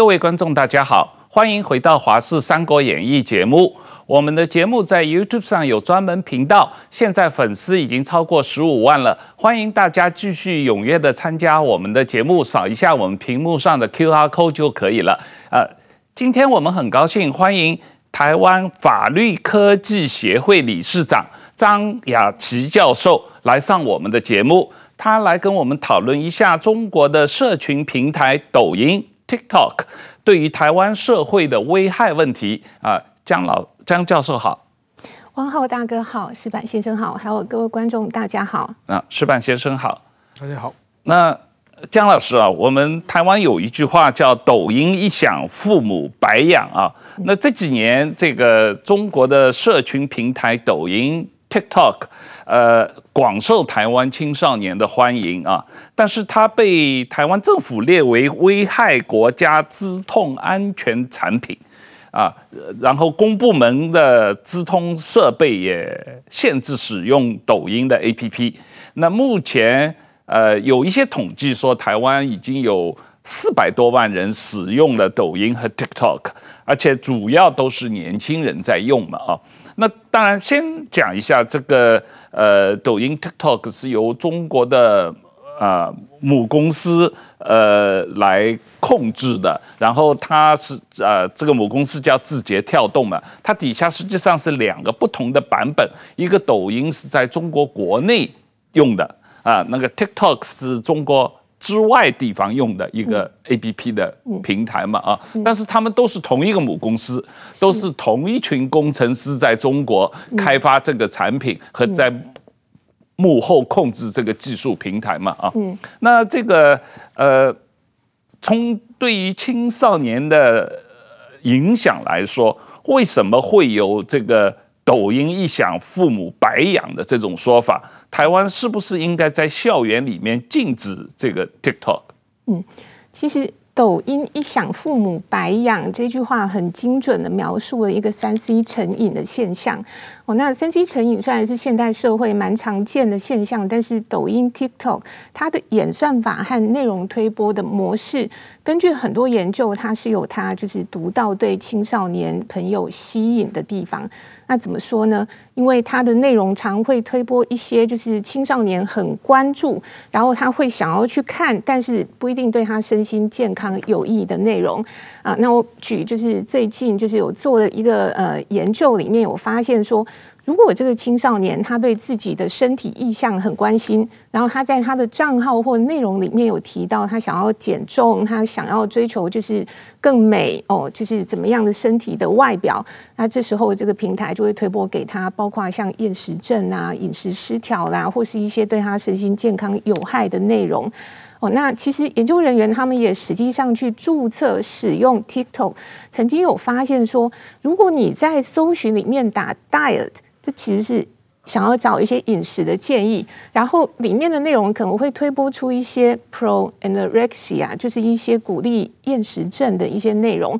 各位观众，大家好，欢迎回到《华视三国演义》节目。我们的节目在 YouTube 上有专门频道，现在粉丝已经超过十五万了。欢迎大家继续踊跃的参加我们的节目，扫一下我们屏幕上的 QR code 就可以了。呃，今天我们很高兴欢迎台湾法律科技协会理事长张雅琪教授来上我们的节目，他来跟我们讨论一下中国的社群平台抖音 TikTok 对于台湾社会的危害问题啊。呃张老江教授好，汪浩大哥好，石板先生好，还有各位观众大家好。啊，石板先生好，大家好。那江老师啊，我们台湾有一句话叫“抖音一响，父母白养”啊。那这几年，这个中国的社群平台抖音 TikTok，呃，广受台湾青少年的欢迎啊。但是它被台湾政府列为危害国家资通安全产品。啊，然后公部门的资通设备也限制使用抖音的 APP。那目前，呃，有一些统计说，台湾已经有四百多万人使用了抖音和 TikTok，而且主要都是年轻人在用嘛，啊。那当然，先讲一下这个，呃，抖音 TikTok 是由中国的。啊、呃，母公司呃来控制的，然后它是呃这个母公司叫字节跳动嘛，它底下实际上是两个不同的版本，一个抖音是在中国国内用的啊，那个 TikTok 是中国之外地方用的一个 APP 的平台嘛啊，但是他们都是同一个母公司，都是同一群工程师在中国开发这个产品和在。幕后控制这个技术平台嘛，啊，嗯，那这个呃，从对于青少年的影响来说，为什么会有这个抖音一响父母白养的这种说法？台湾是不是应该在校园里面禁止这个 TikTok？嗯，其实。抖音一响，父母白养这句话很精准的描述了一个三 C 成瘾的现象。哦，那三 C 成瘾虽然是现代社会蛮常见的现象，但是抖音 TikTok 它的演算法和内容推播的模式，根据很多研究，它是有它就是独到对青少年朋友吸引的地方。那怎么说呢？因为它的内容常会推播一些就是青少年很关注，然后他会想要去看，但是不一定对他身心健康有益的内容啊。那我举就是最近就是有做了一个呃研究，里面有发现说。如果这个青少年他对自己的身体意向很关心，然后他在他的账号或内容里面有提到他想要减重，他想要追求就是更美哦，就是怎么样的身体的外表，那这时候这个平台就会推播给他，包括像厌食症啊、饮食失调啦，或是一些对他身心健康有害的内容哦。那其实研究人员他们也实际上去注册使用 TikTok，曾经有发现说，如果你在搜寻里面打 diet。这其实是想要找一些饮食的建议，然后里面的内容可能会推播出一些 pro anorexia，就是一些鼓励厌食症的一些内容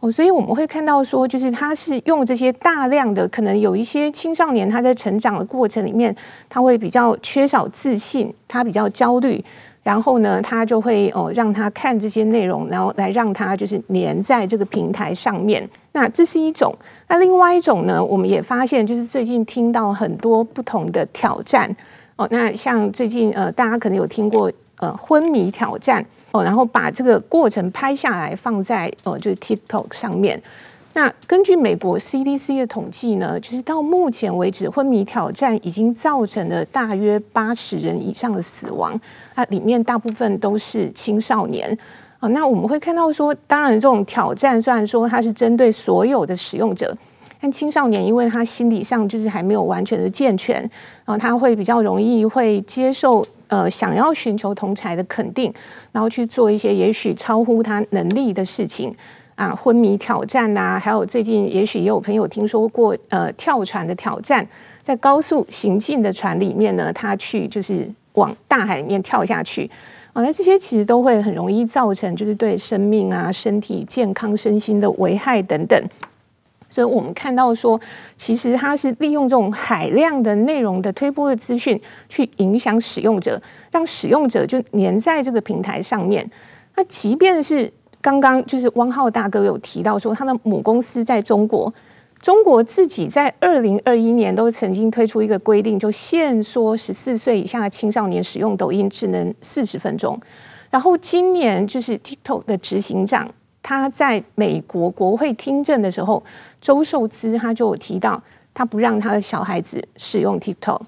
哦，所以我们会看到说，就是他是用这些大量的，可能有一些青少年他在成长的过程里面，他会比较缺少自信，他比较焦虑。然后呢，他就会哦让他看这些内容，然后来让他就是黏在这个平台上面。那这是一种。那另外一种呢，我们也发现，就是最近听到很多不同的挑战哦。那像最近呃，大家可能有听过呃昏迷挑战哦，然后把这个过程拍下来放在呃就是 TikTok 上面。那根据美国 CDC 的统计呢，就是到目前为止，昏迷挑战已经造成了大约八十人以上的死亡。那里面大部分都是青少年那我们会看到说，当然这种挑战虽然说它是针对所有的使用者，但青少年因为他心理上就是还没有完全的健全，然后他会比较容易会接受呃想要寻求同侪的肯定，然后去做一些也许超乎他能力的事情。啊，昏迷挑战呐、还有最近也许也有朋友听说过，呃，跳船的挑战，在高速行进的船里面呢，他去就是往大海里面跳下去，啊，那这些其实都会很容易造成就是对生命啊、身体健康、身心的危害等等。所以我们看到说，其实它是利用这种海量的内容的推播的资讯，去影响使用者，让使用者就黏在这个平台上面。那即便是刚刚就是汪浩大哥有提到说，他的母公司在中国，中国自己在二零二一年都曾经推出一个规定，就限缩十四岁以下的青少年使用抖音只能四十分钟。然后今年就是 TikTok 的执行长，他在美国国会听证的时候，周受资他就有提到，他不让他的小孩子使用 TikTok。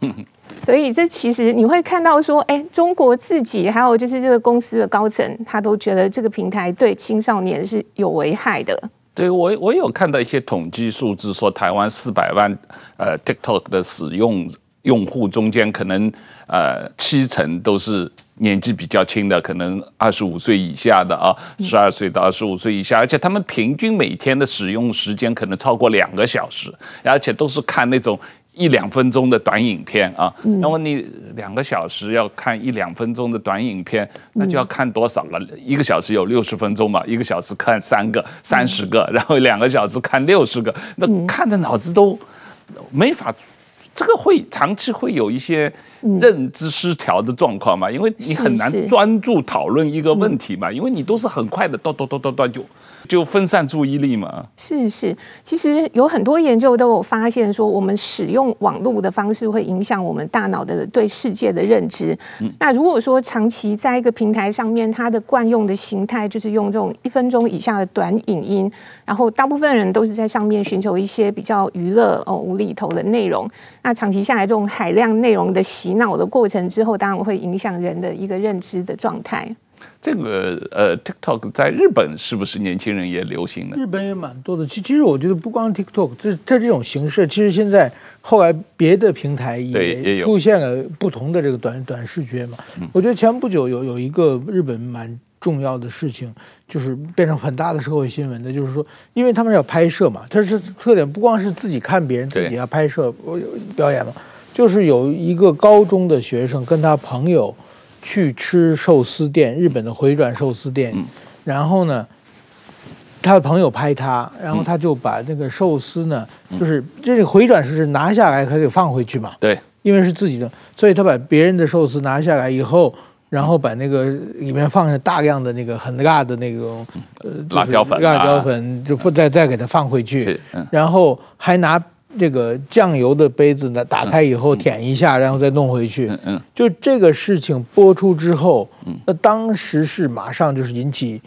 所以这其实你会看到说，哎，中国自己还有就是这个公司的高层，他都觉得这个平台对青少年是有危害的。对，我我有看到一些统计数字，说台湾四百万呃 TikTok 的使用用户中间，可能呃七成都是年纪比较轻的，可能二十五岁以下的啊，十二岁到二十五岁以下，而且他们平均每天的使用时间可能超过两个小时，而且都是看那种。一两分钟的短影片啊，那么你两个小时要看一两分钟的短影片，那就要看多少了？一个小时有六十分钟嘛，一个小时看三个、三十个，然后两个小时看六十个，那看的脑子都没法，这个会长期会有一些认知失调的状况嘛，因为你很难专注讨论一个问题嘛，因为你都是很快的，断断断断断就。就分散注意力嘛？是是，其实有很多研究都有发现说，我们使用网络的方式会影响我们大脑的对世界的认知。嗯，那如果说长期在一个平台上面，它的惯用的形态就是用这种一分钟以下的短影音，然后大部分人都是在上面寻求一些比较娱乐哦无厘头的内容。那长期下来，这种海量内容的洗脑的过程之后，当然会影响人的一个认知的状态。这个呃，TikTok 在日本是不是年轻人也流行呢？日本也蛮多的。其其实我觉得不光 TikTok，这这这种形式，其实现在后来别的平台也出现了不同的这个短短视觉嘛。我觉得前不久有有一个日本蛮重要的事情，就是变成很大的社会新闻的，就是说，因为他们要拍摄嘛，它是特点不光是自己看别人，自己要拍摄表演嘛，就是有一个高中的学生跟他朋友。去吃寿司店，日本的回转寿司店，嗯、然后呢，他的朋友拍他，然后他就把那个寿司呢，嗯、就是这个回转是拿下来可以放回去嘛，对，因为是自己的，所以他把别人的寿司拿下来以后，然后把那个里面放下大量的那个很辣的那种呃辣椒粉，辣椒粉就不再再给他放回去，嗯、然后还拿。这个酱油的杯子呢，打开以后舔一下，然后再弄回去。嗯嗯，就这个事情播出之后，那当时是马上就是引起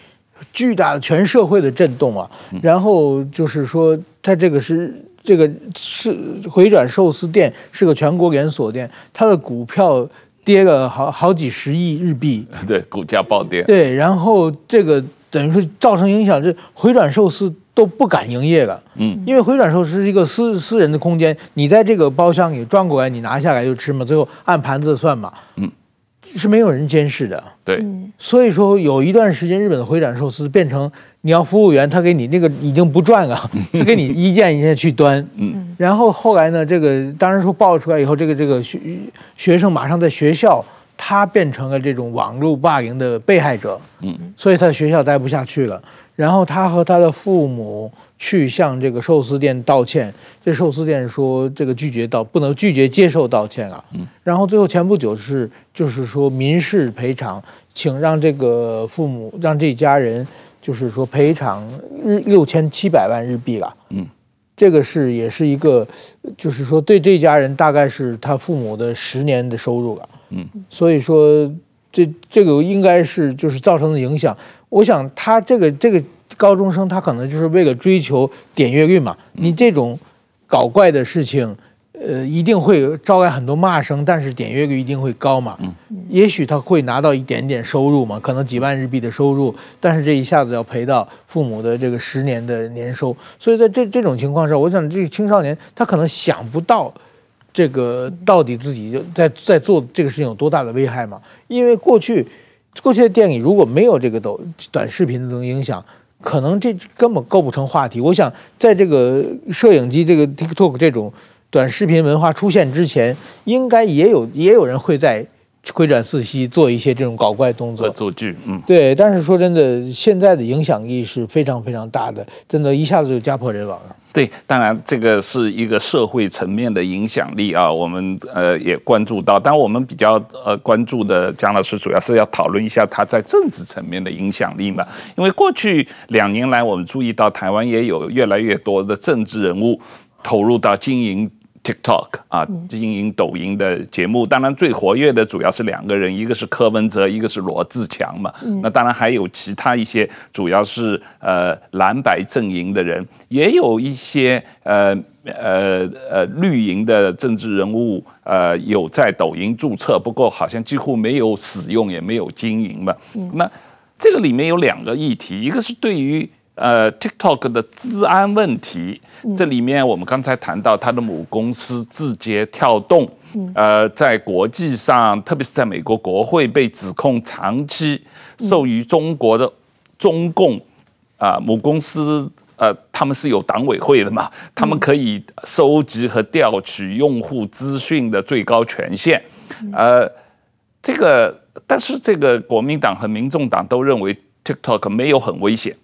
巨大的全社会的震动啊。然后就是说，它这个是这个是回转寿司店是个全国连锁店，它的股票跌了好好几十亿日币。对，股价暴跌。对，然后这个等于说造成影响，这回转寿司。都不敢营业了，嗯，因为回转寿司是一个私私人的空间，你在这个包厢里转过来，你拿下来就吃嘛，最后按盘子算嘛，嗯，是没有人监视的，对，所以说有一段时间日本的回转寿司变成你要服务员，他给你那个已经不转了，他给你一件一件去端，嗯，然后后来呢，这个当然说爆出来以后，这个这个学学生马上在学校，他变成了这种网络霸凌的被害者，嗯，所以他在学校待不下去了。然后他和他的父母去向这个寿司店道歉，这寿司店说这个拒绝道不能拒绝接受道歉啊。嗯。然后最后前不久是就是说民事赔偿，请让这个父母让这家人就是说赔偿日六千七百万日币了。嗯。这个是也是一个就是说对这家人大概是他父母的十年的收入了。嗯。所以说这这个应该是就是造成的影响。我想他这个这个高中生，他可能就是为了追求点阅率嘛。你这种搞怪的事情，呃，一定会招来很多骂声，但是点阅率一定会高嘛。也许他会拿到一点点收入嘛，可能几万日币的收入，但是这一下子要赔到父母的这个十年的年收。所以在这这种情况下，我想这个青少年他可能想不到这个到底自己在在做这个事情有多大的危害嘛，因为过去。过去的电影如果没有这个抖短视频的影响，可能这根本构不成话题。我想，在这个摄影机、这个 TikTok 这种短视频文化出现之前，应该也有也有人会在回转四吸，做一些这种搞怪动作。恶作剧，嗯，对。但是说真的，现在的影响力是非常非常大的，真的，一下子就家破人亡了。对，当然这个是一个社会层面的影响力啊，我们呃也关注到，但我们比较呃关注的江老师主要是要讨论一下他在政治层面的影响力嘛，因为过去两年来，我们注意到台湾也有越来越多的政治人物投入到经营。TikTok 啊，经营抖音的节目，当然最活跃的主要是两个人，一个是柯文哲，一个是罗志强嘛。那当然还有其他一些，主要是呃蓝白阵营的人，也有一些呃呃呃绿营的政治人物，呃有在抖音注册，不过好像几乎没有使用，也没有经营嘛。那这个里面有两个议题，一个是对于。呃，TikTok 的治安问题，这里面我们刚才谈到它的母公司字节跳动，呃，在国际上，特别是在美国国会被指控长期授予中国的中共啊、呃、母公司，呃，他们是有党委会的嘛，他们可以收集和调取用户资讯的最高权限，呃，这个，但是这个国民党和民众党都认为 TikTok 没有很危险。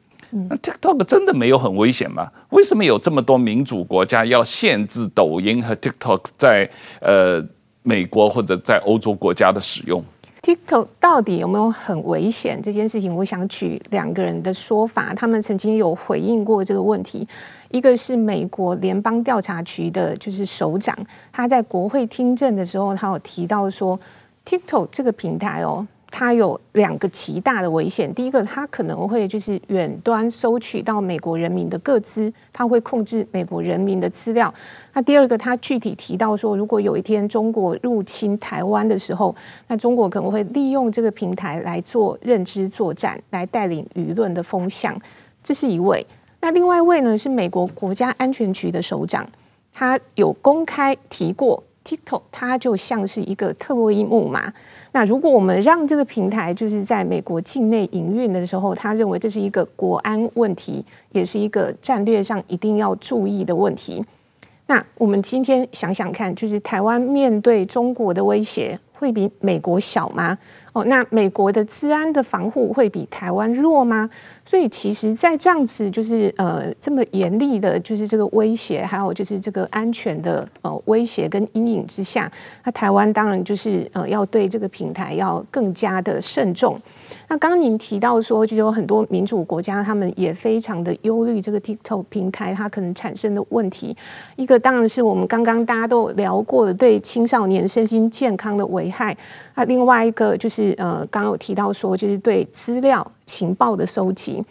那 TikTok 真的没有很危险吗？为什么有这么多民主国家要限制抖音和 TikTok 在呃美国或者在欧洲国家的使用？TikTok 到底有没有很危险这件事情？我想举两个人的说法，他们曾经有回应过这个问题。一个是美国联邦调查局的，就是首长，他在国会听证的时候，他有提到说，TikTok 这个平台哦。它有两个极大的危险。第一个，它可能会就是远端收取到美国人民的个资，它会控制美国人民的资料。那第二个，它具体提到说，如果有一天中国入侵台湾的时候，那中国可能会利用这个平台来做认知作战，来带领舆论的风向。这是一位。那另外一位呢，是美国国家安全局的首长，他有公开提过 TikTok，它就像是一个特洛伊木马。那如果我们让这个平台就是在美国境内营运的时候，他认为这是一个国安问题，也是一个战略上一定要注意的问题。那我们今天想想看，就是台湾面对中国的威胁，会比美国小吗？哦，那美国的治安的防护会比台湾弱吗？所以，其实，在这样子就是呃这么严厉的，就是这个威胁，还有就是这个安全的呃威胁跟阴影之下，那台湾当然就是呃要对这个平台要更加的慎重。那刚您提到说，就有很多民主国家，他们也非常的忧虑这个 TikTok 平台它可能产生的问题。一个当然是我们刚刚大家都聊过的，对青少年身心健康的危害。那另外一个就是呃，刚刚有提到说，就是对资料情报的收集。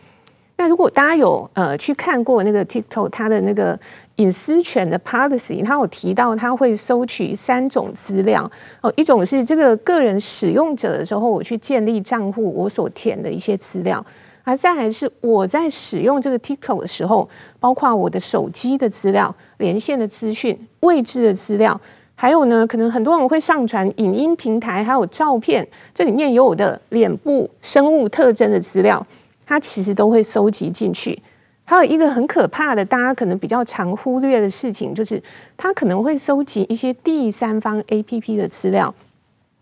那如果大家有呃去看过那个 TikTok 它的那个隐私权的 policy，它有提到它会收取三种资料哦，一种是这个个人使用者的时候，我去建立账户，我所填的一些资料；而再来是我在使用这个 TikTok 的时候，包括我的手机的资料、连线的资讯、位置的资料。还有呢，可能很多人会上传影音平台，还有照片，这里面有我的脸部生物特征的资料，它其实都会收集进去。还有一个很可怕的，大家可能比较常忽略的事情，就是它可能会收集一些第三方 APP 的资料。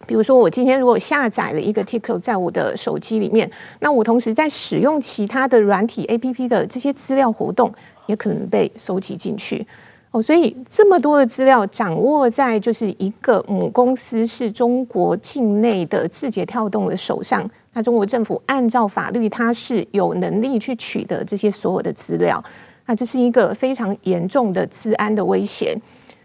比如说，我今天如果下载了一个 TikTok 在我的手机里面，那我同时在使用其他的软体 APP 的这些资料活动，也可能被收集进去。哦，所以这么多的资料掌握在就是一个母公司是中国境内的字节跳动的手上，那中国政府按照法律，它是有能力去取得这些所有的资料，那这是一个非常严重的治安的威胁。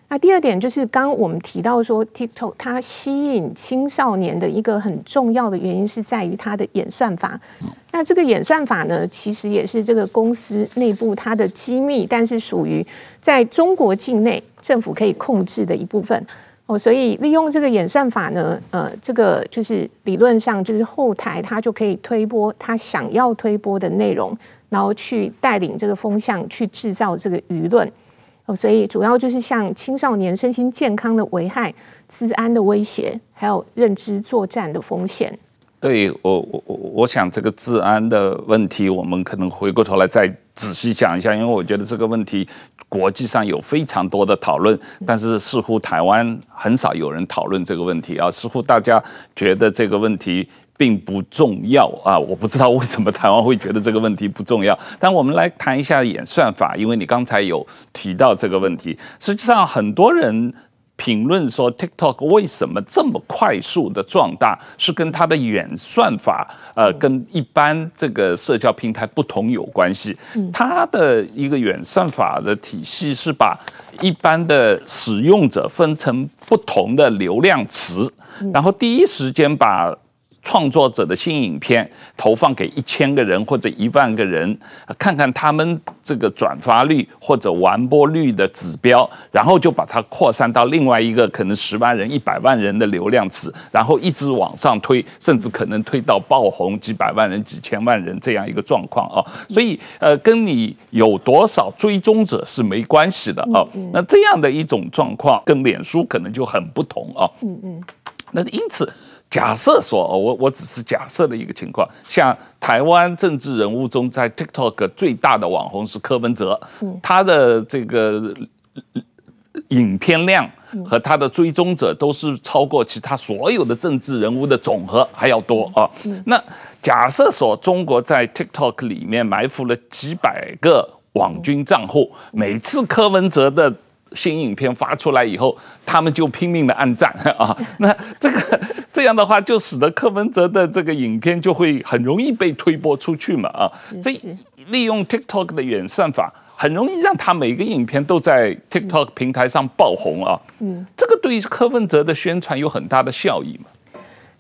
那第二点就是，刚刚我们提到说，TikTok 它吸引青少年的一个很重要的原因是在于它的演算法。那这个演算法呢，其实也是这个公司内部它的机密，但是属于在中国境内政府可以控制的一部分哦。所以利用这个演算法呢，呃，这个就是理论上就是后台它就可以推播它想要推播的内容，然后去带领这个风向，去制造这个舆论。哦，所以主要就是像青少年身心健康的危害、治安的威胁，还有认知作战的风险。对，我我我我想这个治安的问题，我们可能回过头来再仔细讲一下，因为我觉得这个问题国际上有非常多的讨论，但是似乎台湾很少有人讨论这个问题啊，似乎大家觉得这个问题并不重要啊，我不知道为什么台湾会觉得这个问题不重要。但我们来谈一下演算法，因为你刚才有提到这个问题，实际上很多人。评论说 TikTok 为什么这么快速的壮大，是跟它的演算法，呃，跟一般这个社交平台不同有关系。它的一个演算法的体系是把一般的使用者分成不同的流量池，然后第一时间把。创作者的新影片投放给一千个人或者一万个人，看看他们这个转发率或者完播率的指标，然后就把它扩散到另外一个可能十万人、一百万人的流量池，然后一直往上推，甚至可能推到爆红几百万人、几千万人这样一个状况啊。所以，呃，跟你有多少追踪者是没关系的啊。那这样的一种状况跟脸书可能就很不同啊。嗯嗯。那因此。假设说，我我只是假设的一个情况，像台湾政治人物中，在 TikTok 最大的网红是柯文哲，他的这个影片量和他的追踪者都是超过其他所有的政治人物的总和还要多啊。那假设说，中国在 TikTok 里面埋伏了几百个网军账户，每次柯文哲的新影片发出来以后，他们就拼命的按赞 啊，那这个这样的话，就使得柯文哲的这个影片就会很容易被推播出去嘛啊，这利用 TikTok 的演算法，很容易让他每个影片都在 TikTok 平台上爆红啊，嗯，这个对于柯文哲的宣传有很大的效益嘛。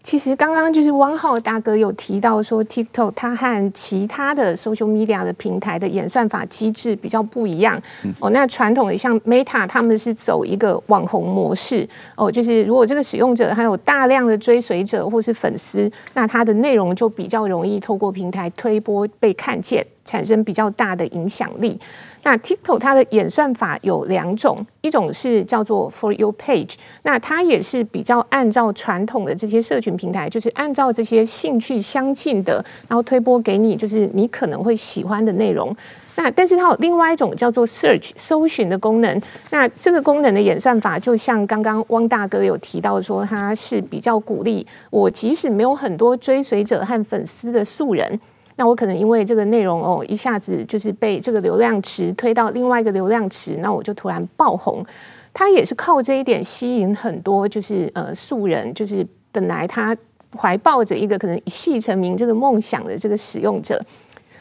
其实刚刚就是汪浩大哥有提到说，TikTok 它和其他的 social media 的平台的演算法机制比较不一样。哦，那传统的像 Meta 他们是走一个网红模式。哦，就是如果这个使用者还有大量的追随者或是粉丝，那它的内容就比较容易透过平台推波被看见，产生比较大的影响力。那 TikTok 它的演算法有两种，一种是叫做 For Your Page，那它也是比较按照传统的这些社群平台，就是按照这些兴趣相近的，然后推播给你，就是你可能会喜欢的内容。那但是它有另外一种叫做 Search 搜寻的功能，那这个功能的演算法，就像刚刚汪大哥有提到说，它是比较鼓励我即使没有很多追随者和粉丝的素人。那我可能因为这个内容哦，一下子就是被这个流量池推到另外一个流量池，那我就突然爆红。他也是靠这一点吸引很多就是呃素人，就是本来他怀抱着一个可能一夕成名这个梦想的这个使用者。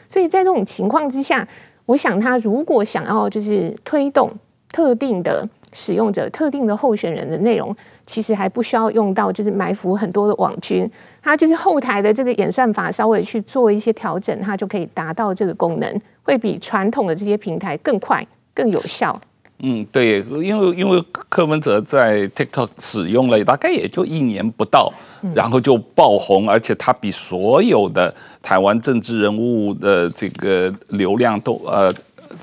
所以在这种情况之下，我想他如果想要就是推动特定的使用者、特定的候选人的内容，其实还不需要用到就是埋伏很多的网军。它就是后台的这个演算法稍微去做一些调整，它就可以达到这个功能，会比传统的这些平台更快、更有效。嗯，对，因为因为柯文哲在 TikTok 使用了大概也就一年不到，然后就爆红，而且他比所有的台湾政治人物的这个流量都呃。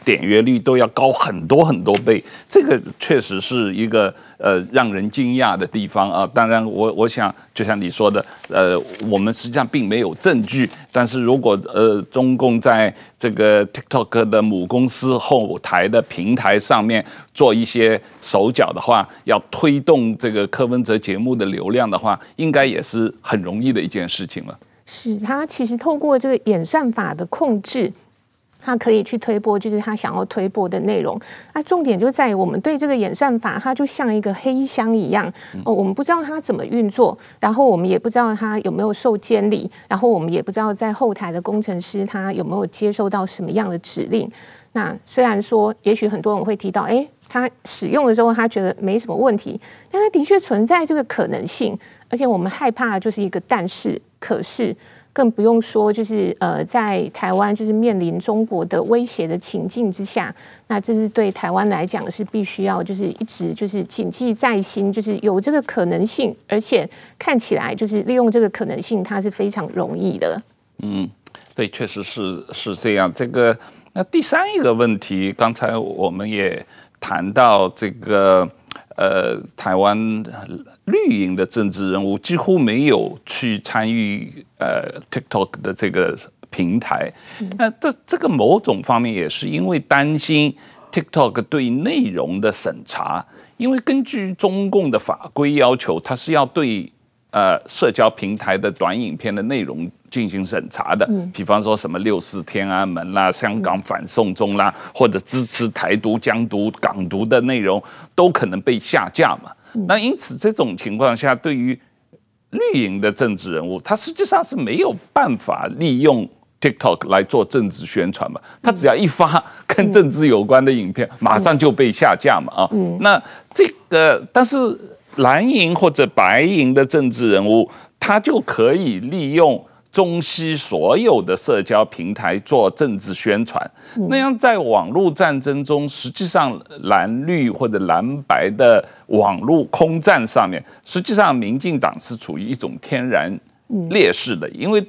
点阅率都要高很多很多倍，这个确实是一个呃让人惊讶的地方啊。当然我，我想就像你说的，呃，我们实际上并没有证据。但是如果呃中共在这个 TikTok 的母公司后台的平台上面做一些手脚的话，要推动这个柯文哲节目的流量的话，应该也是很容易的一件事情了。是他其实透过这个演算法的控制。他可以去推播，就是他想要推播的内容。那重点就在于我们对这个演算法，它就像一个黑箱一样哦，我们不知道它怎么运作，然后我们也不知道它有没有受监理，然后我们也不知道在后台的工程师他有没有接收到什么样的指令。那虽然说，也许很多人会提到，诶，他使用的时候他觉得没什么问题，但他的确存在这个可能性，而且我们害怕的就是一个但是，可是。更不用说，就是呃，在台湾就是面临中国的威胁的情境之下，那这是对台湾来讲是必须要就是一直就是谨记在心，就是有这个可能性，而且看起来就是利用这个可能性，它是非常容易的。嗯，对，确实是是这样。这个那第三一个问题，刚才我们也谈到这个。呃，台湾绿营的政治人物几乎没有去参与呃 TikTok 的这个平台。那这这个某种方面也是因为担心 TikTok 对内容的审查，因为根据中共的法规要求，它是要对呃社交平台的短影片的内容进行审查的。比方说什么六四天安门啦、香港反送中啦，或者支持台独、疆独、港独的内容，都可能被下架嘛。那因此这种情况下，对于绿营的政治人物，他实际上是没有办法利用 TikTok 来做政治宣传嘛。他只要一发跟政治有关的影片，马上就被下架嘛。啊，那这个，但是蓝营或者白营的政治人物，他就可以利用。中西所有的社交平台做政治宣传，那样在网络战争中，实际上蓝绿或者蓝白的网络空战上面，实际上民进党是处于一种天然劣势的，因为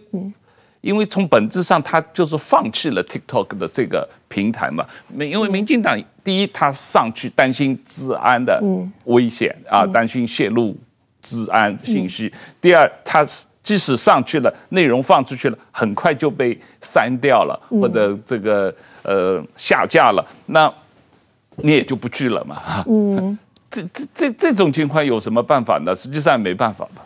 因为从本质上，他就是放弃了 TikTok 的这个平台嘛。因为民进党第一，他上去担心治安的危险啊，担心泄露治安信息；第二，他是。即使上去了，内容放出去了，很快就被删掉了，或者这个呃下架了，那你也就不去了嘛。嗯，这这这这种情况有什么办法呢？实际上没办法吧。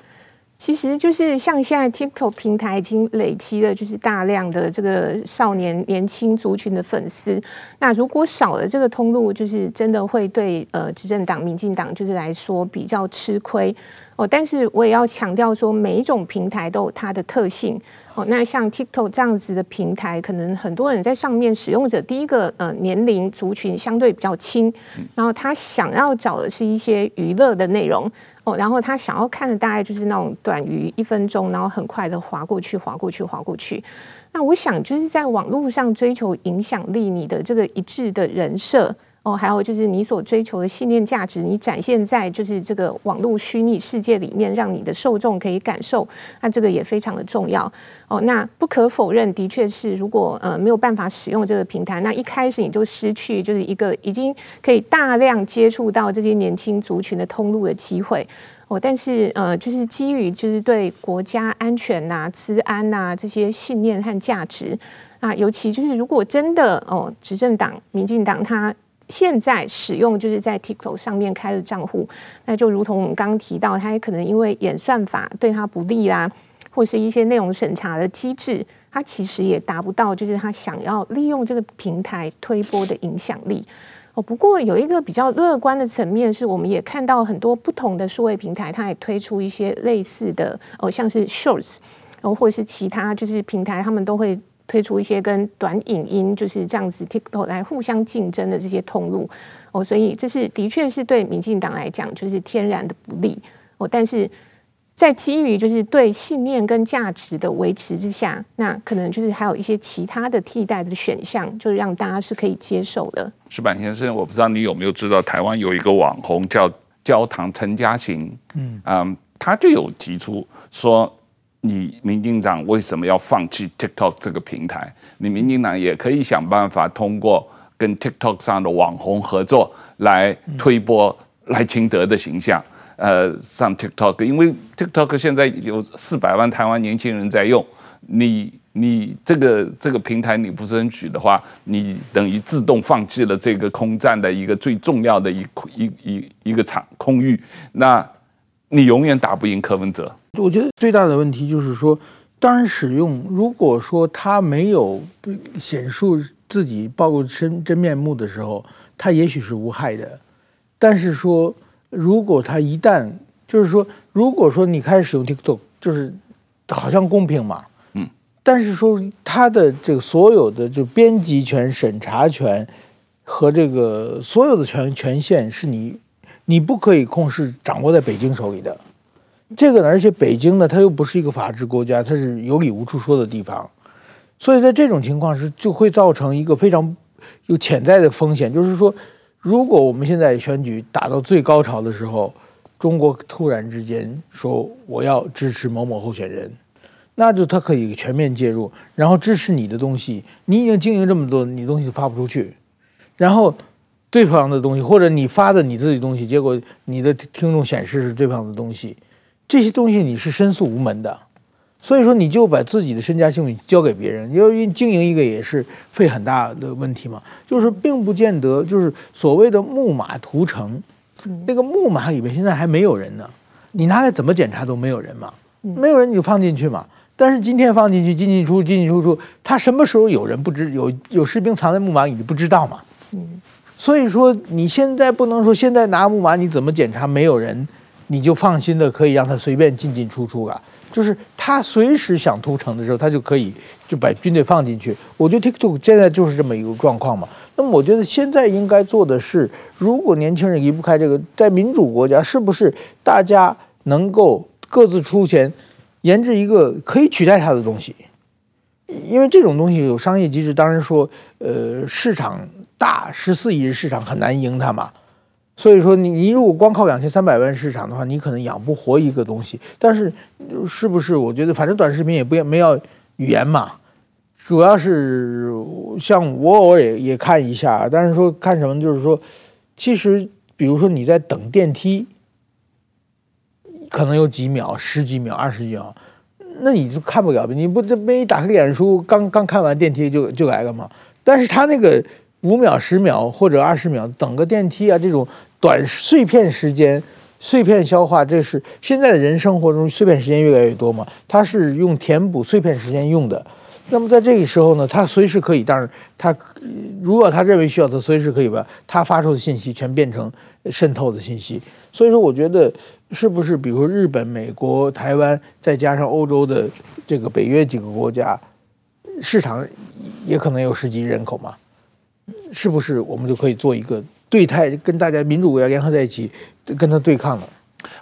其实就是像现在 TikTok 平台已经累积了就是大量的这个少年年轻族群的粉丝，那如果少了这个通路，就是真的会对呃执政党民进党就是来说比较吃亏。哦，但是我也要强调说，每一种平台都有它的特性。哦，那像 TikTok 这样子的平台，可能很多人在上面使用者，第一个呃年龄族群相对比较轻，然后他想要找的是一些娱乐的内容。哦，然后他想要看的大概就是那种短于一分钟，然后很快的划过去，划过去，划过去。那我想就是在网络上追求影响力，你的这个一致的人设。哦，还有就是你所追求的信念价值，你展现在就是这个网络虚拟世界里面，让你的受众可以感受，那这个也非常的重要。哦，那不可否认，的确是，如果呃没有办法使用这个平台，那一开始你就失去就是一个已经可以大量接触到这些年轻族群的通路的机会。哦，但是呃，就是基于就是对国家安全呐、资安呐这些信念和价值啊，尤其就是如果真的哦，执政党民进党他。现在使用就是在 TikTok 上面开的账户，那就如同我们刚刚提到，它也可能因为演算法对它不利啦，或是一些内容审查的机制，它其实也达不到就是他想要利用这个平台推波的影响力。哦，不过有一个比较乐观的层面，是我们也看到很多不同的数位平台，它也推出一些类似的哦，像是 Shorts，哦，或者是其他就是平台，他们都会。推出一些跟短影音就是这样子 TikTok 来互相竞争的这些通路哦，所以这是的确是对民进党来讲就是天然的不利哦。但是在基于就是对信念跟价值的维持之下，那可能就是还有一些其他的替代的选项，就是让大家是可以接受的。石板先生，我不知道你有没有知道，台湾有一个网红叫焦糖陈嘉行，嗯嗯，他就有提出说。你民进党为什么要放弃 TikTok 这个平台？你民进党也可以想办法通过跟 TikTok 上的网红合作来推波赖清德的形象。呃，上 TikTok，因为 TikTok 现在有四百万台湾年轻人在用。你你这个这个平台你不争取的话，你等于自动放弃了这个空战的一个最重要的一一一一个场空域。那你永远打不赢柯文哲。我觉得最大的问题就是说，当然使用，如果说他没有显示自己暴露真真面目的时候，他也许是无害的。但是说，如果他一旦就是说，如果说你开始使用 TikTok，就是好像公平嘛，嗯。但是说他的这个所有的就编辑权、审查权和这个所有的权权限是你。你不可以控制掌握在北京手里的，这个呢，而且北京呢，它又不是一个法治国家，它是有理无处说的地方，所以在这种情况是就会造成一个非常有潜在的风险，就是说，如果我们现在选举打到最高潮的时候，中国突然之间说我要支持某某候选人，那就他可以全面介入，然后支持你的东西，你已经经营这么多，你东西发不出去，然后。对方的东西，或者你发的你自己东西，结果你的听众显示是对方的东西，这些东西你是申诉无门的，所以说你就把自己的身家性命交给别人，因为经营一个也是费很大的问题嘛。就是并不见得就是所谓的木马屠城，那个木马里面现在还没有人呢，你拿来怎么检查都没有人嘛，没有人你就放进去嘛。但是今天放进去进进出进进出出，他什么时候有人不知有有士兵藏在木马里你不知道嘛？所以说你现在不能说现在拿木马你怎么检查没有人，你就放心的可以让他随便进进出出了。就是他随时想屠城的时候，他就可以就把军队放进去。我觉得 TikTok 现在就是这么一个状况嘛。那么我觉得现在应该做的是，如果年轻人离不开这个，在民主国家，是不是大家能够各自出钱研制一个可以取代他的东西？因为这种东西有商业机制，当然说，呃，市场大，十四亿人市场很难赢它嘛。所以说你，你如果光靠两千三百万市场的话，你可能养不活一个东西。但是，是不是？我觉得反正短视频也不要没要语言嘛，主要是像我偶尔也也看一下。但是说看什么，就是说，其实比如说你在等电梯，可能有几秒、十几秒、二十几秒，那你就看不了。你不这没打开脸书，刚刚看完电梯就就来了嘛。但是他那个五秒、十秒或者二十秒等个电梯啊，这种。短碎片时间，碎片消化，这是现在的人生活中碎片时间越来越多嘛？它是用填补碎片时间用的。那么在这个时候呢，他随时可以，当然他如果他认为需要，他随时可以把他发出的信息全变成渗透的信息。所以说，我觉得是不是，比如说日本、美国、台湾，再加上欧洲的这个北约几个国家，市场也可能有十几亿人口嘛？是不是我们就可以做一个？对太跟大家民主国家联合在一起，跟他对抗了。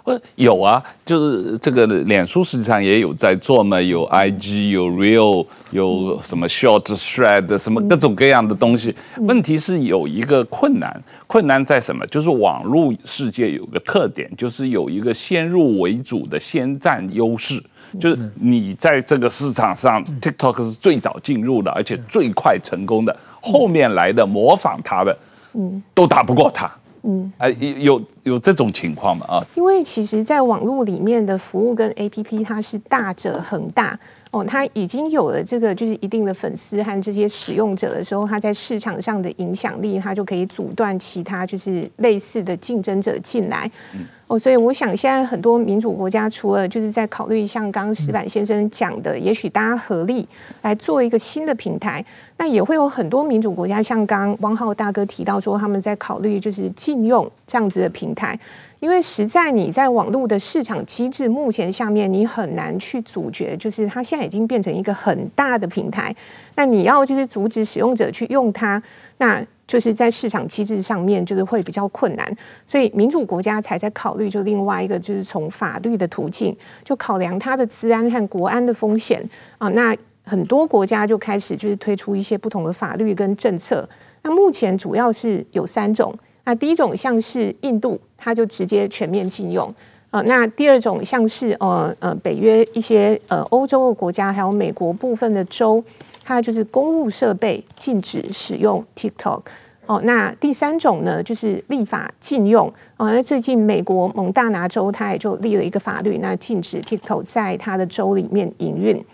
我有啊，就是这个脸书实际上也有在做嘛，有 IG，有 Real，有什么 Short Thread，什么各种各样的东西。问题是有一个困难，困难在什么？就是网络世界有个特点，就是有一个先入为主的先占优势，就是你在这个市场上，TikTok 是最早进入的，而且最快成功的，后面来的模仿它的。嗯，都打不过他。嗯，哎，有有这种情况嘛？啊，因为其实，在网络里面的服务跟 APP，它是大者恒大。哦，它已经有了这个就是一定的粉丝和这些使用者的时候，他在市场上的影响力，他就可以阻断其他就是类似的竞争者进来。嗯。哦，所以我想现在很多民主国家，除了就是在考虑像刚刚矢板先生讲的，也许大家合力来做一个新的平台，那也会有很多民主国家，像刚刚汪浩大哥提到说，他们在考虑就是禁用这样子的平台。因为实在你在网络的市场机制目前下面，你很难去阻绝，就是它现在已经变成一个很大的平台。那你要就是阻止使用者去用它，那就是在市场机制上面就是会比较困难。所以民主国家才在考虑，就另外一个就是从法律的途径，就考量它的治安和国安的风险啊。那很多国家就开始就是推出一些不同的法律跟政策。那目前主要是有三种。那第一种像是印度，它就直接全面禁用啊。那第二种像是呃呃北约一些呃欧洲的国家，还有美国部分的州，它就是公务设备禁止使用 TikTok 哦。那第三种呢，就是立法禁用哦。那最近美国蒙大拿州，它也就立了一个法律，那禁止 TikTok 在它的州里面营运。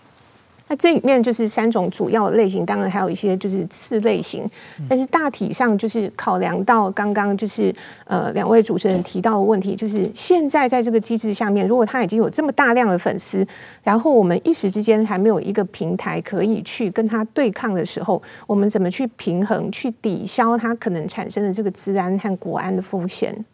那这里面就是三种主要的类型，当然还有一些就是次类型，但是大体上就是考量到刚刚就是呃两位主持人提到的问题，就是现在在这个机制下面，如果他已经有这么大量的粉丝，然后我们一时之间还没有一个平台可以去跟他对抗的时候，我们怎么去平衡、去抵消他可能产生的这个治安和国安的风险？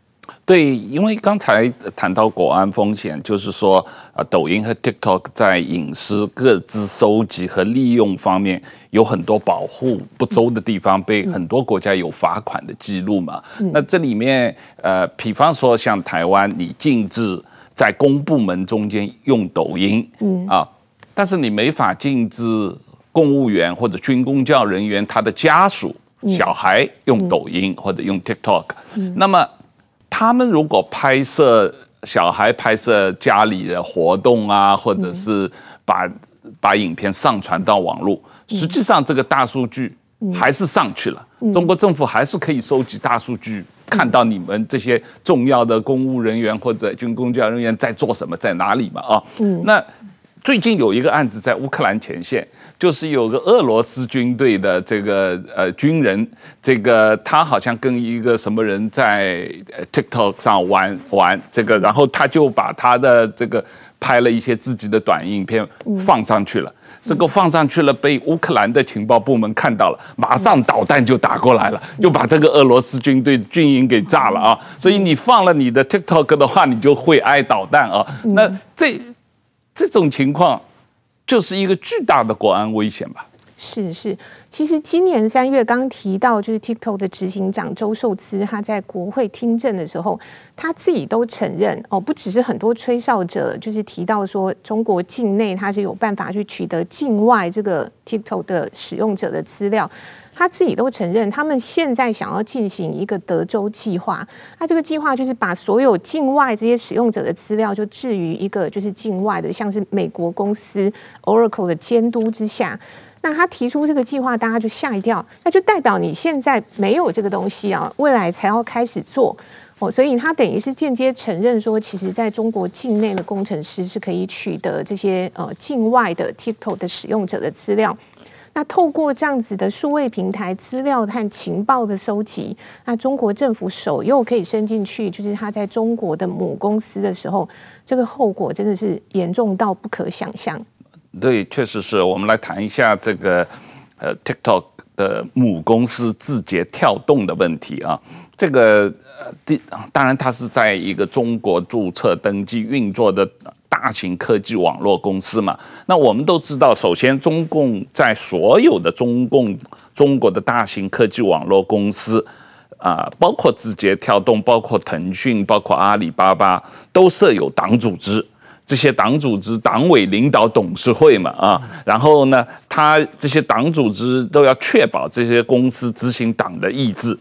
对，因为刚才谈到国安风险，就是说，啊，抖音和 TikTok 在隐私各自收集和利用方面有很多保护不周的地方，被很多国家有罚款的记录嘛。那这里面，呃，比方说像台湾，你禁止在公部门中间用抖音，嗯啊，但是你没法禁止公务员或者军公教人员他的家属小孩用抖音或者用 TikTok，嗯那么。他们如果拍摄小孩拍摄家里的活动啊，或者是把把影片上传到网络，实际上这个大数据还是上去了。中国政府还是可以收集大数据，看到你们这些重要的公务人员或者军公教人员在做什么，在哪里嘛？啊，那最近有一个案子在乌克兰前线，就是有个俄罗斯军队的这个呃军人，这个他好像跟一个什么人在 TikTok 上玩玩这个，然后他就把他的这个拍了一些自己的短影片放上去了，这个放上去了，被乌克兰的情报部门看到了，马上导弹就打过来了，就把这个俄罗斯军队军营给炸了啊！所以你放了你的 TikTok 的话，你就会挨导弹啊！那这。这种情况就是一个巨大的国安危险吧？是是，其实今年三月刚提到，就是 TikTok 的执行长周受资，他在国会听证的时候，他自己都承认哦，不只是很多吹哨者，就是提到说中国境内他是有办法去取得境外这个 TikTok 的使用者的资料。他自己都承认，他们现在想要进行一个德州计划。那这个计划就是把所有境外这些使用者的资料，就置于一个就是境外的，像是美国公司 Oracle 的监督之下。那他提出这个计划，大家就吓一跳。那就代表你现在没有这个东西啊，未来才要开始做哦。所以他等于是间接承认说，其实在中国境内的工程师是可以取得这些呃境外的 TikTok 的使用者的资料。那透过这样子的数位平台资料和情报的收集，那中国政府手又可以伸进去，就是他在中国的母公司的时候，这个后果真的是严重到不可想象。对，确实是我们来谈一下这个呃 TikTok 的母公司字节跳动的问题啊。这个呃，当然它是在一个中国注册登记运作的。大型科技网络公司嘛，那我们都知道，首先中共在所有的中共中国的大型科技网络公司啊，包括字节跳动，包括腾讯，包括阿里巴巴，都设有党组织。这些党组织党委领导董事会嘛，啊，然后呢，他这些党组织都要确保这些公司执行党的意志。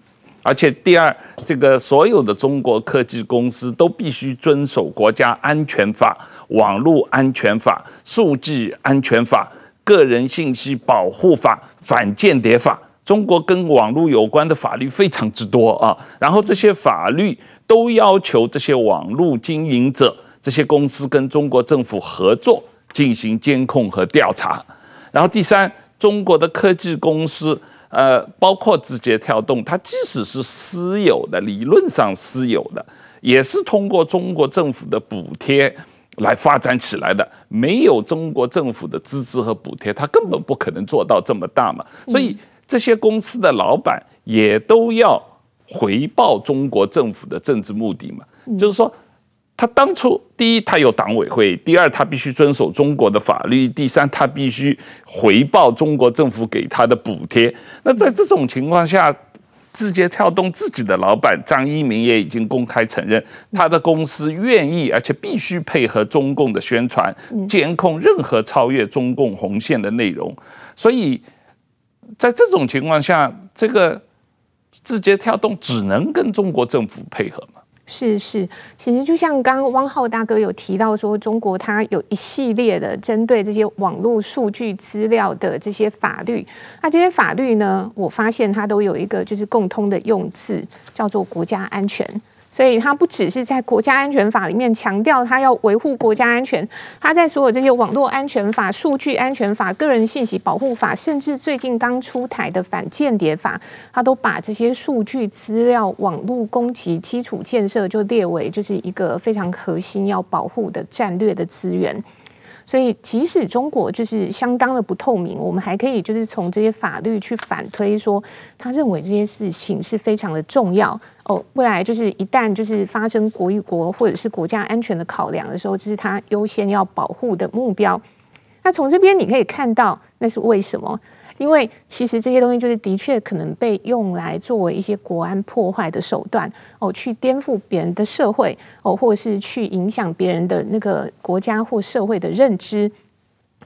而且第二，这个所有的中国科技公司都必须遵守国家安全法、网络安全法、数据安全法、个人信息保护法、反间谍法。中国跟网络有关的法律非常之多啊，然后这些法律都要求这些网络经营者、这些公司跟中国政府合作进行监控和调查。然后第三，中国的科技公司。呃，包括字节跳动，它即使是私有的，理论上私有的，也是通过中国政府的补贴来发展起来的。没有中国政府的支持和补贴，它根本不可能做到这么大嘛。所以这些公司的老板也都要回报中国政府的政治目的嘛，就是说。他当初第一，他有党委会；第二，他必须遵守中国的法律；第三，他必须回报中国政府给他的补贴。那在这种情况下，字节跳动自己的老板张一鸣也已经公开承认，他的公司愿意而且必须配合中共的宣传，监控任何超越中共红线的内容。所以在这种情况下，这个字节跳动只能跟中国政府配合嘛。是是，其实就像刚刚汪浩大哥有提到说，中国它有一系列的针对这些网络数据资料的这些法律，那这些法律呢，我发现它都有一个就是共通的用字，叫做国家安全。所以，它不只是在国家安全法里面强调它要维护国家安全，它在所有这些网络安全法、数据安全法、个人信息保护法，甚至最近刚出台的反间谍法，它都把这些数据资料、网络攻击基础建设就列为就是一个非常核心要保护的战略的资源。所以，即使中国就是相当的不透明，我们还可以就是从这些法律去反推说，他认为这些事情是非常的重要哦。未来就是一旦就是发生国与国或者是国家安全的考量的时候，这是他优先要保护的目标。那从这边你可以看到，那是为什么？因为其实这些东西就是的确可能被用来作为一些国安破坏的手段哦，去颠覆别人的社会哦，或者是去影响别人的那个国家或社会的认知。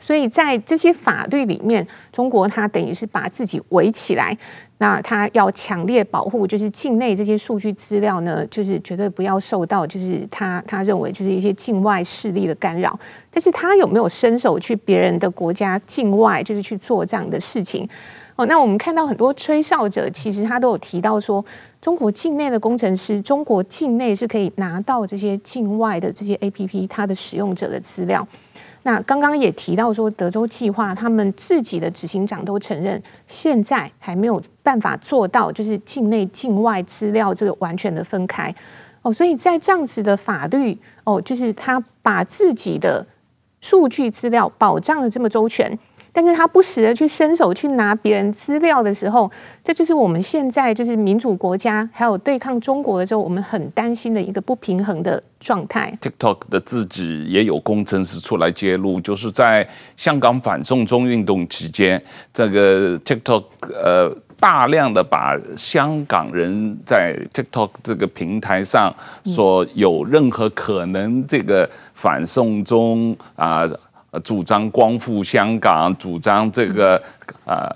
所以在这些法律里面，中国它等于是把自己围起来。那他要强烈保护，就是境内这些数据资料呢，就是绝对不要受到，就是他他认为就是一些境外势力的干扰。但是他有没有伸手去别人的国家境外，就是去做这样的事情？哦，那我们看到很多吹哨者，其实他都有提到说，中国境内的工程师，中国境内是可以拿到这些境外的这些 APP，它的使用者的资料。那刚刚也提到说，德州计划他们自己的执行长都承认，现在还没有办法做到，就是境内境外资料这个完全的分开哦。所以在这样子的法律哦，就是他把自己的数据资料保障的这么周全。但是他不时的去伸手去拿别人资料的时候，这就是我们现在就是民主国家还有对抗中国的时候，我们很担心的一个不平衡的状态。TikTok 的自己也有工程师出来揭露，就是在香港反送中运动期间，这个 TikTok 呃大量的把香港人在 TikTok 这个平台上所有任何可能这个反送中啊。呃主张光复香港，主张这个呃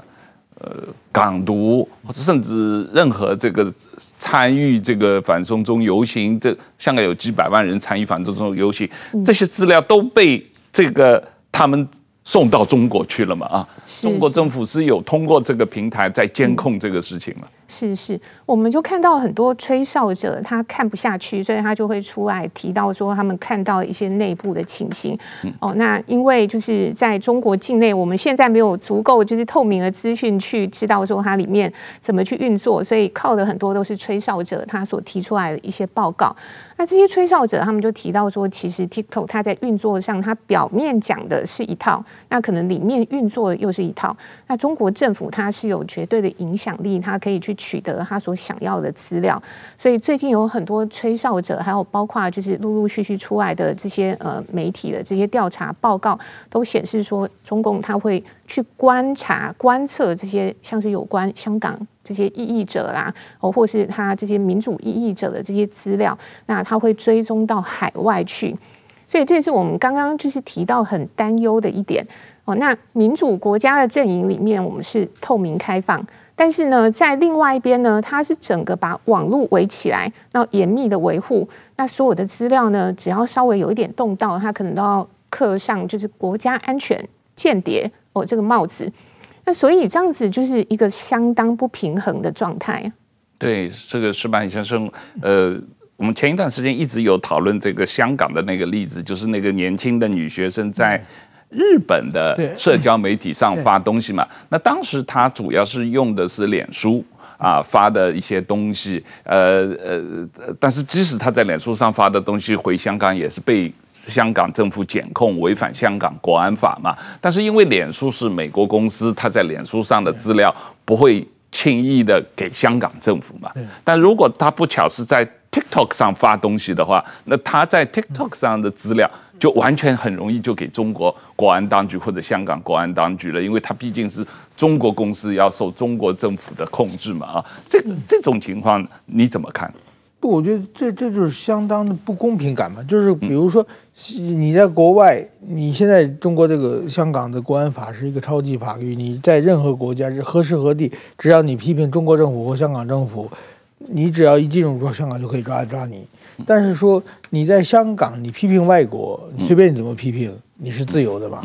呃港独，甚至任何这个参与这个反送中游行，这香港有几百万人参与反送中游行，这些资料都被这个他们。送到中国去了嘛？啊，中国政府是有通过这个平台在监控这个事情嘛？是是，我们就看到很多吹哨者，他看不下去，所以他就会出来提到说，他们看到一些内部的情形。哦，那因为就是在中国境内，我们现在没有足够就是透明的资讯去知道说它里面怎么去运作，所以靠的很多都是吹哨者他所提出来的一些报告。那这些吹哨者，他们就提到说，其实 TikTok 它在运作上，它表面讲的是一套，那可能里面运作的又是一套。那中国政府它是有绝对的影响力，它可以去取得它所想要的资料。所以最近有很多吹哨者，还有包括就是陆陆续续出来的这些呃媒体的这些调查报告，都显示说，中共它会去观察、观测这些像是有关香港。这些异议者啦，哦，或是他这些民主异议者的这些资料，那他会追踪到海外去，所以这是我们刚刚就是提到很担忧的一点哦。那民主国家的阵营里面，我们是透明开放，但是呢，在另外一边呢，它是整个把网络围起来，然后严密的维护，那所有的资料呢，只要稍微有一点动到，它可能都要刻上就是国家安全间谍哦这个帽子。那所以这样子就是一个相当不平衡的状态。对，这个矢板先生，呃，我们前一段时间一直有讨论这个香港的那个例子，就是那个年轻的女学生在日本的社交媒体上发东西嘛。那当时她主要是用的是脸书啊发的一些东西，呃呃，但是即使她在脸书上发的东西回香港也是被。香港政府检控违反香港国安法嘛？但是因为脸书是美国公司，他在脸书上的资料不会轻易的给香港政府嘛。但如果他不巧是在 TikTok 上发东西的话，那他在 TikTok 上的资料就完全很容易就给中国国安当局或者香港国安当局了，因为他毕竟是中国公司，要受中国政府的控制嘛。啊，这这种情况你怎么看？不，我觉得这这就是相当的不公平感嘛。就是比如说，你在国外，你现在中国这个香港的国安法是一个超级法律，你在任何国家，何时何地，只要你批评中国政府或香港政府，你只要一进入说香港就可以抓抓你。但是说你在香港，你批评外国，随便你怎么批评，你是自由的嘛？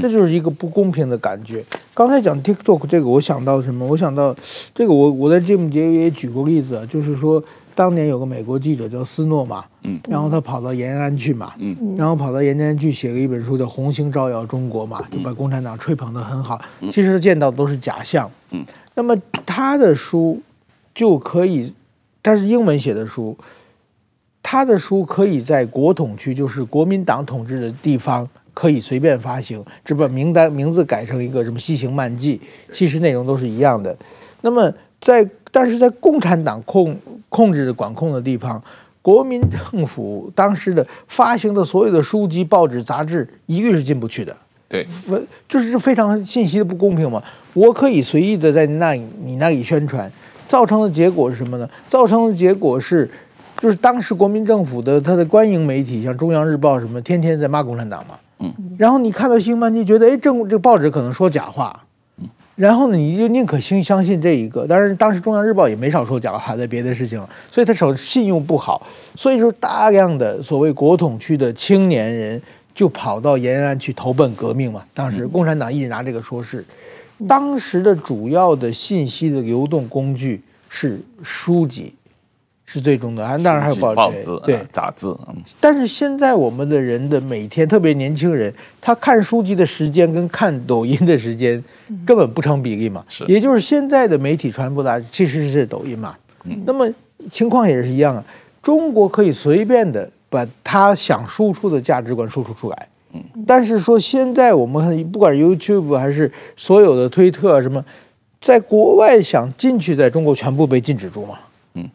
这就是一个不公平的感觉。刚才讲 TikTok 这个，我想到什么？我想到这个，我我在节目节也举过例子，就是说。当年有个美国记者叫斯诺嘛，嗯，然后他跑到延安去嘛，嗯，然后跑到延安去写了一本书叫《红星照耀中国》嘛，就把共产党吹捧得很好。其实见到都是假象，嗯，那么他的书就可以，他是英文写的书，他的书可以在国统区，就是国民党统治的地方可以随便发行，只把名单名字改成一个什么《西行漫记》，其实内容都是一样的。那么在但是在共产党控控制的管控的地方，国民政府当时的发行的所有的书籍、报纸、杂志，一律是进不去的。对，就是非常信息的不公平嘛。我可以随意的在那里你那里宣传，造成的结果是什么呢？造成的结果是，就是当时国民政府的他的官营媒体，像中央日报什么，天天在骂共产党嘛。嗯。然后你看到《新闻你》，觉得哎，政这个报纸可能说假话。然后呢，你就宁可信相信这一个。当然，当时《中央日报》也没少说假话，在别的事情，所以他手信用不好。所以说，大量的所谓国统区的青年人就跑到延安去投奔革命嘛。当时共产党一直拿这个说事。当时的主要的信息的流动工具是书籍，是最终的，当然还有报纸，报纸对杂志。嗯，但是现在我们的人的每天，特别年轻人，他看书籍的时间跟看抖音的时间根本不成比例嘛。是，也就是现在的媒体传播的其实是抖音嘛。嗯，那么情况也是一样啊。中国可以随便的把他想输出的价值观输出出来。嗯，但是说现在我们不管 YouTube 还是所有的推特什么，在国外想进去，在中国全部被禁止住嘛。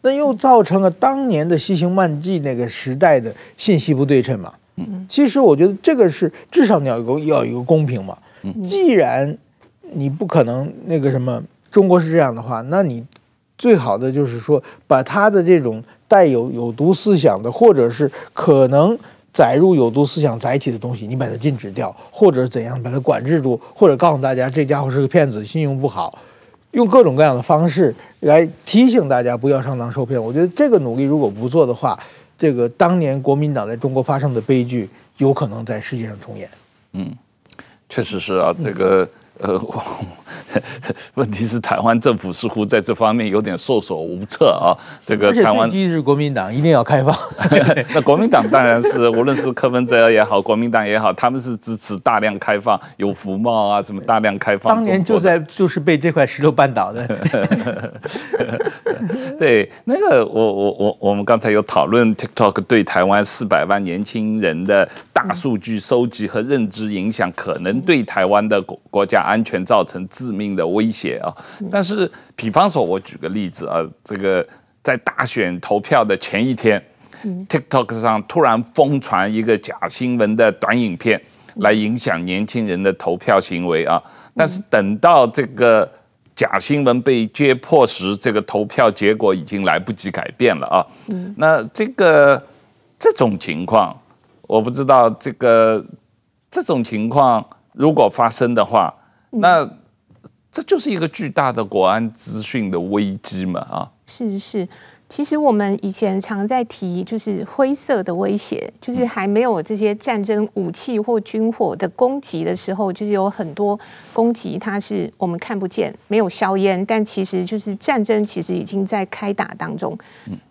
那又造成了当年的西行漫记那个时代的信息不对称嘛。嗯，其实我觉得这个是至少你要有要一个公平嘛。嗯，既然你不可能那个什么，中国是这样的话，那你最好的就是说把他的这种带有有毒思想的，或者是可能。载入有毒思想载体的东西，你把它禁止掉，或者怎样把它管制住，或者告诉大家这家伙是个骗子，信用不好，用各种各样的方式来提醒大家不要上当受骗。我觉得这个努力如果不做的话，这个当年国民党在中国发生的悲剧有可能在世界上重演。嗯，确实是啊，这个。呃，问题是台湾政府似乎在这方面有点束手无策啊。这个台湾最是国民党一定要开放。那国民党当然是，无论是柯文哲也好，国民党也好，他们是支持大量开放，有福茂啊，什么大量开放。当年就在就是被这块石头绊倒的。对，那个我我我我们刚才有讨论 TikTok 对台湾四百万年轻人的大数据收集和认知影响，可能对台湾的国国家。安全造成致命的威胁啊！但是，比方说，我举个例子啊，这个在大选投票的前一天，TikTok 上突然疯传一个假新闻的短影片，来影响年轻人的投票行为啊！但是等到这个假新闻被揭破时，这个投票结果已经来不及改变了啊！那这个这种情况，我不知道这个这种情况如果发生的话。那这就是一个巨大的国安资讯的危机嘛？啊，是是，其实我们以前常在提，就是灰色的威胁，就是还没有这些战争武器或军火的攻击的时候，就是有很多攻击，它是我们看不见，没有硝烟，但其实就是战争，其实已经在开打当中。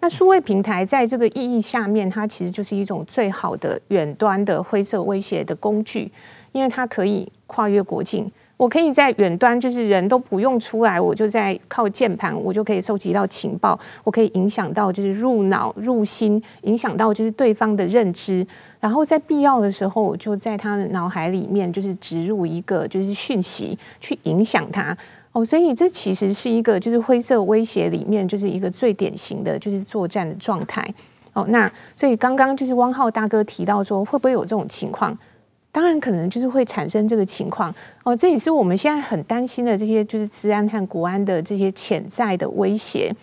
那数位平台在这个意义下面，它其实就是一种最好的远端的灰色威胁的工具，因为它可以跨越国境。我可以在远端，就是人都不用出来，我就在靠键盘，我就可以收集到情报，我可以影响到就是入脑入心，影响到就是对方的认知，然后在必要的时候，我就在他的脑海里面就是植入一个就是讯息去影响他哦，所以这其实是一个就是灰色威胁里面就是一个最典型的就是作战的状态哦。那所以刚刚就是汪浩大哥提到说，会不会有这种情况？当然，可能就是会产生这个情况哦。这也是我们现在很担心的这些，就是治安和国安的这些潜在的威胁。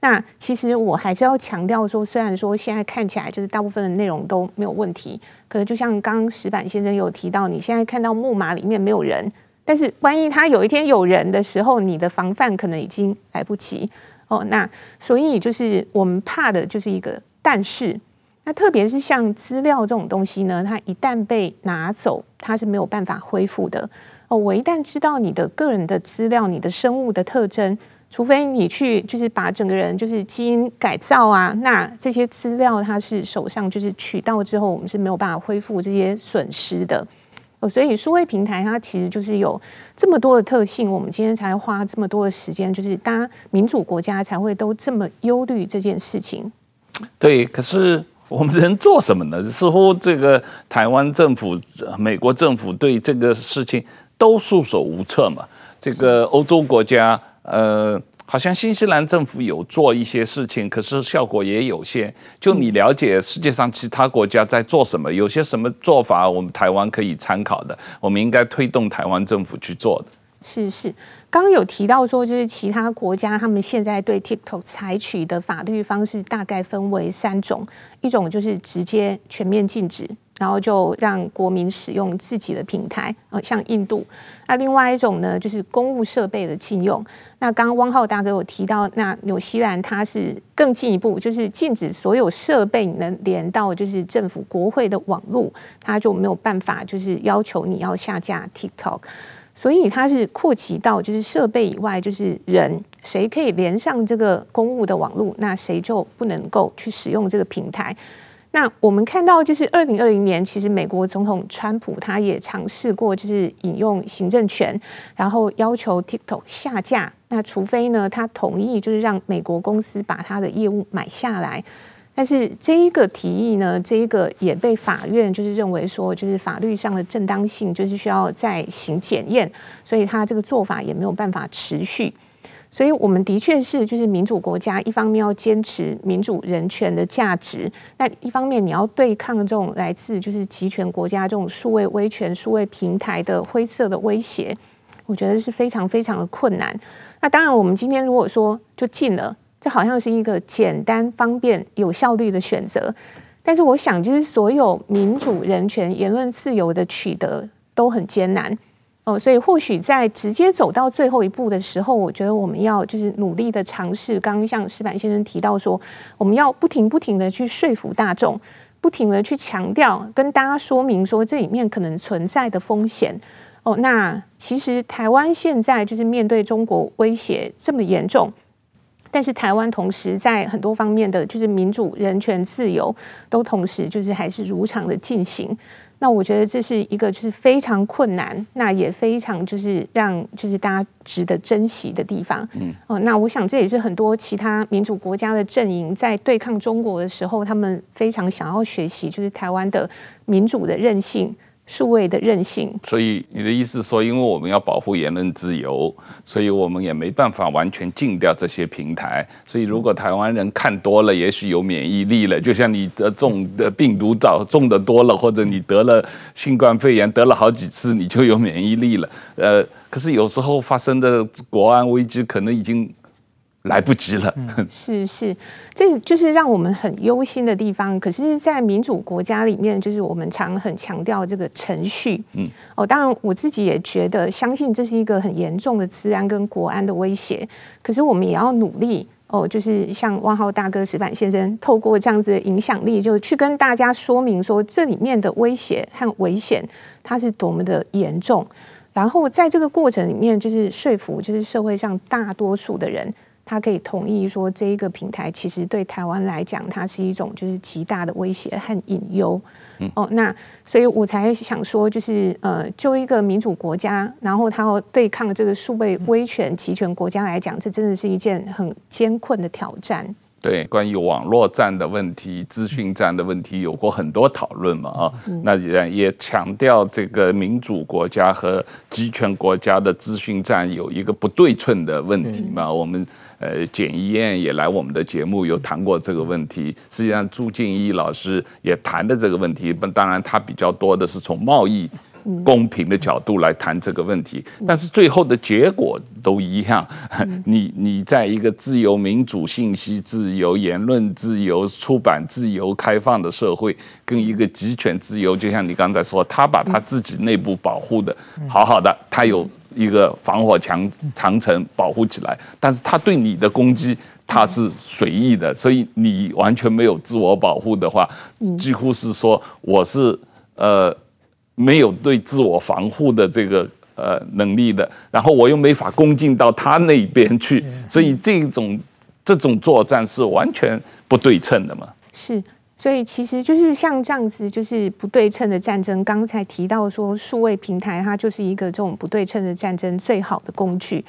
那其实我还是要强调说，虽然说现在看起来就是大部分的内容都没有问题，可是就像刚石板先生有提到，你现在看到木马里面没有人，但是万一他有一天有人的时候，你的防范可能已经来不及哦。那所以就是我们怕的就是一个但是。那特别是像资料这种东西呢，它一旦被拿走，它是没有办法恢复的哦。我一旦知道你的个人的资料、你的生物的特征，除非你去就是把整个人就是基因改造啊，那这些资料它是手上就是取到之后，我们是没有办法恢复这些损失的哦。所以数位平台它其实就是有这么多的特性，我们今天才花这么多的时间，就是大家民主国家才会都这么忧虑这件事情。对，可是。我们能做什么呢？似乎这个台湾政府、美国政府对这个事情都束手无策嘛。这个欧洲国家，呃，好像新西兰政府有做一些事情，可是效果也有限。就你了解世界上其他国家在做什么，有些什么做法，我们台湾可以参考的，我们应该推动台湾政府去做的。是是。刚刚有提到说，就是其他国家他们现在对 TikTok 采取的法律方式大概分为三种，一种就是直接全面禁止，然后就让国民使用自己的平台，呃，像印度。那另外一种呢，就是公务设备的禁用。那刚刚汪浩大哥有提到，那纽西兰它是更进一步，就是禁止所有设备能连到就是政府国会的网络，它就没有办法就是要求你要下架 TikTok。所以它是扩及到就是设备以外，就是人谁可以连上这个公务的网络，那谁就不能够去使用这个平台。那我们看到，就是二零二零年，其实美国总统川普他也尝试过，就是引用行政权，然后要求 TikTok 下架。那除非呢，他同意，就是让美国公司把他的业务买下来。但是这一个提议呢，这一个也被法院就是认为说，就是法律上的正当性，就是需要再行检验，所以他这个做法也没有办法持续。所以，我们的确是就是民主国家，一方面要坚持民主人权的价值，那一方面你要对抗这种来自就是集权国家这种数位威权、数位平台的灰色的威胁，我觉得是非常非常的困难。那当然，我们今天如果说就禁了，这好像是一个简单、方便、有效率的选择。但是，我想就是所有民主人权、言论自由的取得都很艰难。哦，所以或许在直接走到最后一步的时候，我觉得我们要就是努力的尝试。刚刚像石板先生提到说，我们要不停不停的去说服大众，不停的去强调，跟大家说明说这里面可能存在的风险。哦，那其实台湾现在就是面对中国威胁这么严重，但是台湾同时在很多方面的就是民主、人权、自由都同时就是还是如常的进行。那我觉得这是一个就是非常困难，那也非常就是让就是大家值得珍惜的地方。嗯，哦，那我想这也是很多其他民主国家的阵营在对抗中国的时候，他们非常想要学习，就是台湾的民主的韧性。数位的韧性，所以你的意思说，因为我们要保护言论自由，所以我们也没办法完全禁掉这些平台。所以如果台湾人看多了，也许有免疫力了。就像你得中的病毒早中的多了，或者你得了新冠肺炎得了好几次，你就有免疫力了。呃，可是有时候发生的国安危机可能已经。来不及了，是是，这就是让我们很忧心的地方。可是，在民主国家里面，就是我们常很强调这个程序。嗯，哦，当然我自己也觉得，相信这是一个很严重的治安跟国安的威胁。可是，我们也要努力哦，就是像汪浩大哥、石板先生，透过这样子的影响力，就去跟大家说明说，这里面的威胁和危险，它是多么的严重。然后，在这个过程里面，就是说服，就是社会上大多数的人。他可以同意说，这一个平台其实对台湾来讲，它是一种就是极大的威胁和隐忧。嗯、哦，那所以我才想说，就是呃，就一个民主国家，然后他要对抗这个数位威权集权国家来讲，这真的是一件很艰困的挑战。对，关于网络战的问题、资讯战的问题，有过很多讨论嘛？啊、嗯，那也也强调这个民主国家和集权国家的资讯战有一个不对称的问题嘛？嗯、我们。呃，简一燕也来我们的节目，有谈过这个问题。实际上，朱静一老师也谈的这个问题，当然他比较多的是从贸易公平的角度来谈这个问题。但是最后的结果都一样。你你在一个自由、民主、信息自由、言论自由、出版自由、开放的社会，跟一个集权自由，就像你刚才说，他把他自己内部保护的好好的，他有。一个防火墙长城保护起来，但是他对你的攻击，他是随意的，所以你完全没有自我保护的话，几乎是说我是呃没有对自我防护的这个呃能力的，然后我又没法攻进到他那边去，所以这种这种作战是完全不对称的嘛？是。所以其实就是像这样子，就是不对称的战争。刚才提到说，数位平台它就是一个这种不对称的战争最好的工具。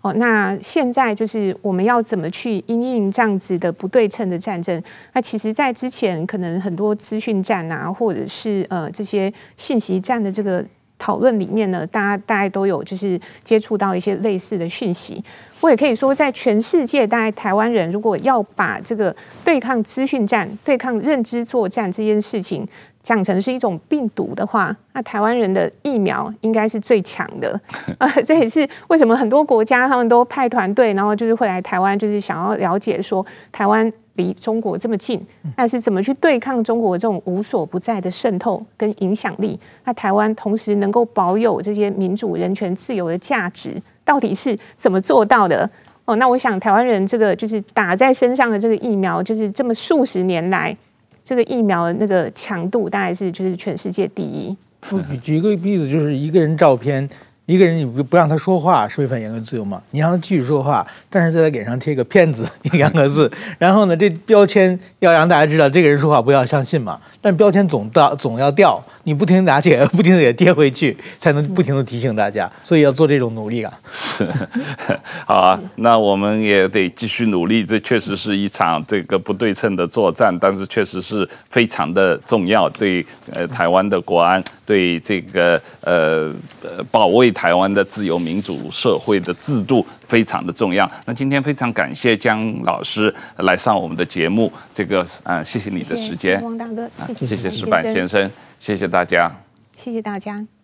哦，那现在就是我们要怎么去因应这样子的不对称的战争？那其实，在之前可能很多资讯战啊，或者是呃这些信息战的这个。讨论里面呢，大家大概都有就是接触到一些类似的讯息。我也可以说，在全世界，大概台湾人如果要把这个对抗资讯战、对抗认知作战这件事情讲成是一种病毒的话，那台湾人的疫苗应该是最强的。啊，这也是为什么很多国家他们都派团队，然后就是会来台湾，就是想要了解说台湾。离中国这么近，但是怎么去对抗中国这种无所不在的渗透跟影响力？那台湾同时能够保有这些民主、人权、自由的价值，到底是怎么做到的？哦，那我想台湾人这个就是打在身上的这个疫苗，就是这么数十年来，这个疫苗的那个强度大概是就是全世界第一。举举一个例子，就是一个人照片。一个人你不不让他说话是违反言论自由吗？你让他继续说话，但是在他脸上贴个骗子两个字，然后呢，这标签要让大家知道这个人说话不要相信嘛。但标签总到总要掉，你不停拿起来，不停的给贴回去，才能不停的提醒大家。所以要做这种努力啊。好啊，那我们也得继续努力。这确实是一场这个不对称的作战，但是确实是非常的重要，对呃台湾的国安，对这个呃呃保卫。台湾的自由民主社会的制度非常的重要。那今天非常感谢江老师来上我们的节目，这个啊，谢谢你的时间，汪大哥，谢谢石板先生，谢谢大家，谢谢大家。